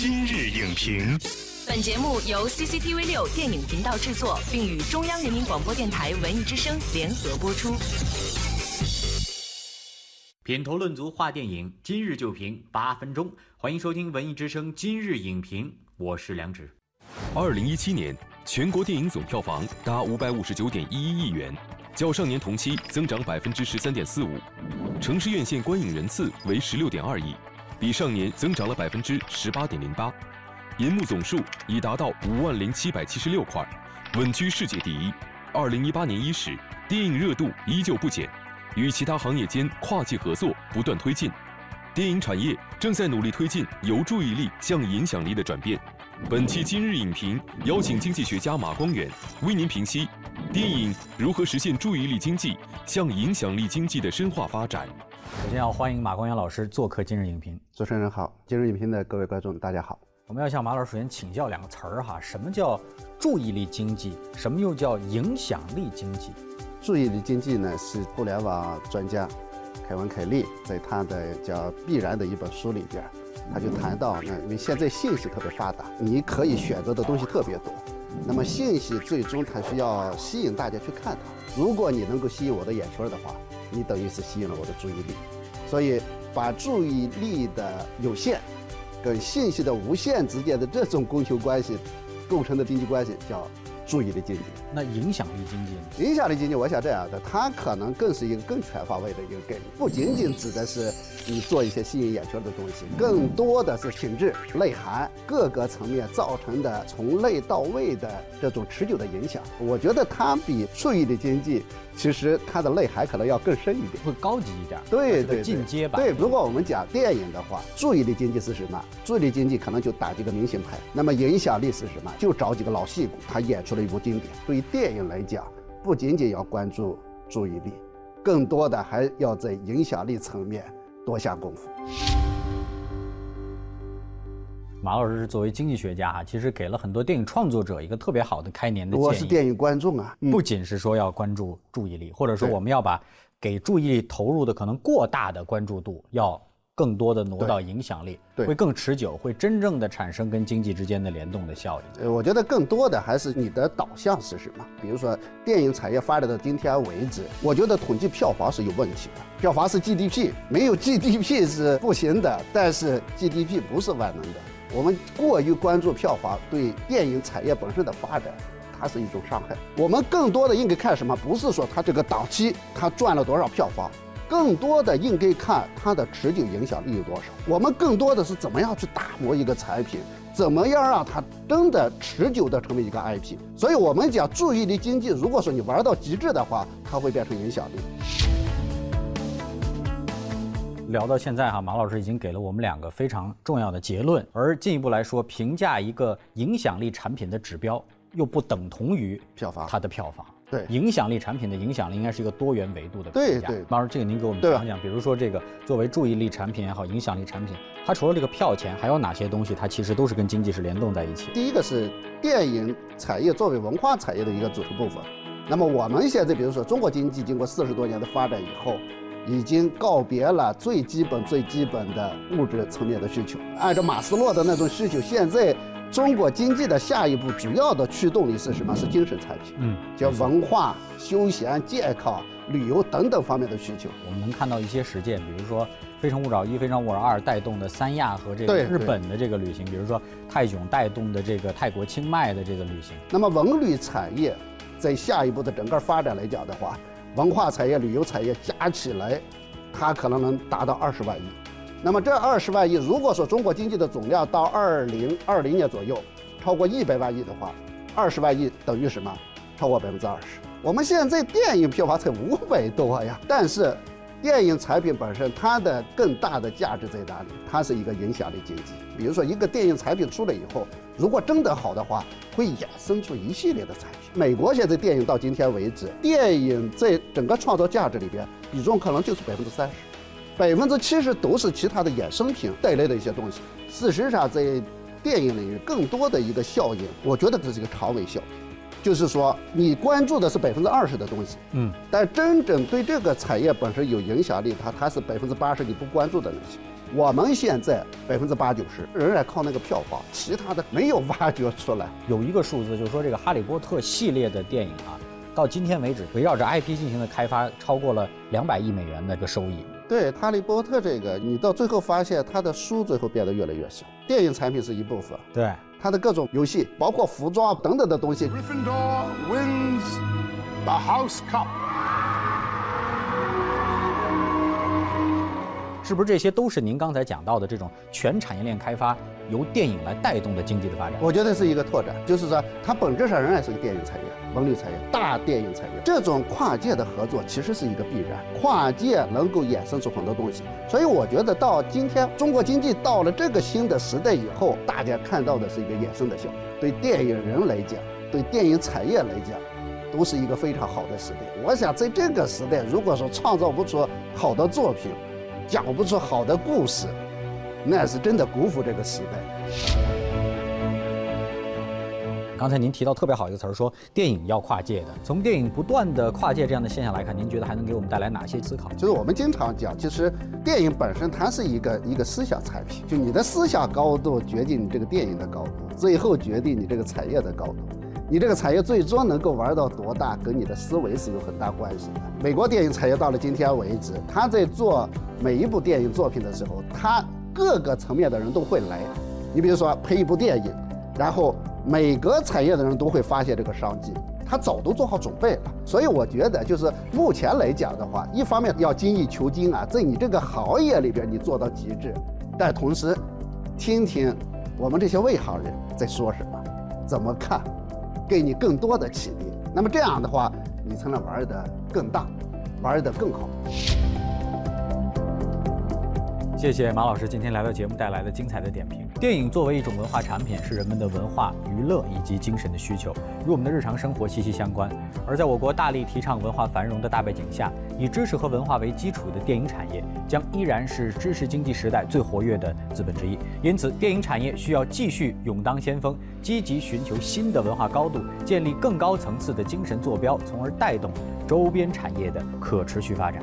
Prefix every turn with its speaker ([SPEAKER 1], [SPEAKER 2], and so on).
[SPEAKER 1] 今日影评，
[SPEAKER 2] 本节目由 CCTV 六电影频道制作，并与中央人民广播电台文艺之声联合播出。
[SPEAKER 3] 品头论足话电影，今日就评八分钟。欢迎收听文艺之声今日影评，我是梁植。
[SPEAKER 4] 二零一七年全国电影总票房达五百五十九点一一亿元，较上年同期增长百分之十三点四五，城市院线观影人次为十六点二亿。比上年增长了百分之十八点零八，银幕总数已达到五万零七百七十六块，稳居世界第一。二零一八年伊始，电影热度依旧不减，与其他行业间跨界合作不断推进，电影产业正在努力推进由注意力向影响力的转变。本期今日影评邀请经济学家马光远为您评析电影如何实现注意力经济向影响力经济的深化发展。
[SPEAKER 5] 首先要欢迎马光远老师做客今日影评。
[SPEAKER 6] 主持人好，今日影评的各位观众大家好。
[SPEAKER 5] 我们要向马老师首先请教两个词儿哈，什么叫注意力经济？什么又叫影响力经济？
[SPEAKER 6] 注意力经济呢是互联网专家凯文凯利在他的叫《必然》的一本书里边，他就谈到，那因为现在信息特别发达，你可以选择的东西特别多，那么信息最终它需要吸引大家去看它。如果你能够吸引我的眼球的话。你等于是吸引了我的注意力，所以把注意力的有限跟信息的无限之间的这种供求关系构成的经济关系叫注意力经济。
[SPEAKER 5] 那影响力经济呢？
[SPEAKER 6] 影响力经济，我想这样的，它可能更是一个更全方位的一个概念，不仅仅指的是你做一些吸引眼球的东西，更多的是品质、内涵各个层面造成的从内到外的这种持久的影响。我觉得它比注意力经济。其实它的内涵可能要更深一点，
[SPEAKER 5] 会高级一点。
[SPEAKER 6] 对对，
[SPEAKER 5] 进阶版。
[SPEAKER 6] 对，如果我们讲电影的话，注意力经济是什么？注意力经济可能就打几个明星牌。那么影响力是什么？就找几个老戏骨，他演出了一部经典。对于电影来讲，不仅仅要关注注意力，更多的还要在影响力层面多下功夫。
[SPEAKER 5] 马老师是作为经济学家哈，其实给了很多电影创作者一个特别好的开年的建
[SPEAKER 6] 议。我是电影观众啊，
[SPEAKER 5] 不仅是说要关注注意力，或者说我们要把给注意力投入的可能过大的关注度，要更多的挪到影响力，会更持久，会真正的产生跟经济之间的联动的效应。
[SPEAKER 6] 呃，我觉得更多的还是你的导向是什么？比如说电影产业发展到今天为止，我觉得统计票房是有问题的，票房是 GDP，没有 GDP 是不行的，但是 GDP 不是万能的。我们过于关注票房对电影产业本身的发展，它是一种伤害。我们更多的应该看什么？不是说它这个档期它赚了多少票房，更多的应该看它的持久影响力有多少。我们更多的是怎么样去打磨一个产品，怎么样让它真的持久的成为一个 IP。所以我们讲注意力经济，如果说你玩到极致的话，它会变成影响力。
[SPEAKER 5] 聊到现在哈，马老师已经给了我们两个非常重要的结论。而进一步来说，评价一个影响力产品的指标，又不等同于
[SPEAKER 6] 票房，
[SPEAKER 5] 它的票房。
[SPEAKER 6] 对，
[SPEAKER 5] 影响力产品的影响力应该是一个多元维度的
[SPEAKER 6] 评价。对对，
[SPEAKER 5] 马老师，这个您给我们讲讲。比如说这个作为注意力产品也好，影响力产品，它除了这个票钱，还有哪些东西？它其实都是跟经济是联动在一起。
[SPEAKER 6] 第一个是电影产业作为文化产业的一个组成部分。那么我们现在，比如说中国经济经过四十多年的发展以后。已经告别了最基本、最基本的物质层面的需求。按照马斯洛的那种需求，现在中国经济的下一步主要的驱动力是什么？是精神产品，嗯，叫文化、休闲、健康、旅游等等方面的需求。
[SPEAKER 5] 我们能看到一些实践，比如说《非诚勿扰一》《非诚勿扰二》带动的三亚和这个日本的这个旅行，比如说泰囧带动的这个泰国清迈的这个旅行。
[SPEAKER 6] 那么文旅产业在下一步的整个发展来讲的话。文化产业、旅游产业加起来，它可能能达到二十万亿。那么这二十万亿，如果说中国经济的总量到二零二零年左右超过一百万亿的话，二十万亿等于什么？超过百分之二十。我们现在电影票房才五百多呀，但是。电影产品本身，它的更大的价值在哪里？它是一个影响力经济。比如说，一个电影产品出来以后，如果真的好的话，会衍生出一系列的产品。美国现在电影到今天为止，电影在整个创造价值里边比重可能就是百分之三十，百分之七十都是其他的衍生品带来的一些东西。事实上，在电影领域，更多的一个效应，我觉得这是一个长尾效应。就是说，你关注的是百分之二十的东西，嗯，但真正对这个产业本身有影响力，它它是百分之八十你不关注的东西。我们现在百分之八九十仍然靠那个票房，其他的没有挖掘出来。
[SPEAKER 5] 有一个数字就是说，这个《哈利波特》系列的电影啊，到今天为止，围绕着 IP 进行的开发超过了两百亿美元的一个收益。
[SPEAKER 6] 对《哈利波特》这个，你到最后发现他的书最后变得越来越小，电影产品是一部分，
[SPEAKER 5] 对
[SPEAKER 6] 他的各种游戏，包括服装等等的东西。
[SPEAKER 1] Gryffindor wins the House Cup。
[SPEAKER 5] 是不是这些都是您刚才讲到的这种全产业链开发，由电影来带动的经济的发展？
[SPEAKER 6] 我觉得是一个拓展，就是说它本质上仍然是个电影产业、文旅产业、大电影产业。这种跨界的合作其实是一个必然，跨界能够衍生出很多东西。所以我觉得到今天中国经济到了这个新的时代以后，大家看到的是一个衍生的效果。对电影人来讲，对电影产业来讲，都是一个非常好的时代。我想在这个时代，如果说创造不出好的作品，讲不出好的故事，那是真的辜负这个时代。
[SPEAKER 5] 刚才您提到特别好一个词儿，说电影要跨界的。从电影不断的跨界这样的现象来看，您觉得还能给我们带来哪些思考？
[SPEAKER 6] 就是我们经常讲，其实电影本身它是一个一个思想产品，就你的思想高度决定你这个电影的高度，最后决定你这个产业的高度。你这个产业最终能够玩到多大，跟你的思维是有很大关系的。美国电影产业到了今天为止，他在做每一部电影作品的时候，他各个层面的人都会来。你比如说拍一部电影，然后每个产业的人都会发现这个商机，他早都做好准备了。所以我觉得，就是目前来讲的话，一方面要精益求精啊，在你这个行业里边你做到极致，但同时听听我们这些外行人在说什么，怎么看。给你更多的启迪，那么这样的话，你才能玩的更大，玩的更好。
[SPEAKER 5] 谢谢马老师今天来到节目带来的精彩的点评。电影作为一种文化产品，是人们的文化娱乐以及精神的需求，与我们的日常生活息息相关。而在我国大力提倡文化繁荣的大背景下，以知识和文化为基础的电影产业将依然是知识经济时代最活跃的资本之一。因此，电影产业需要继续勇当先锋，积极寻求新的文化高度，建立更高层次的精神坐标，从而带动周边产业的可持续发展。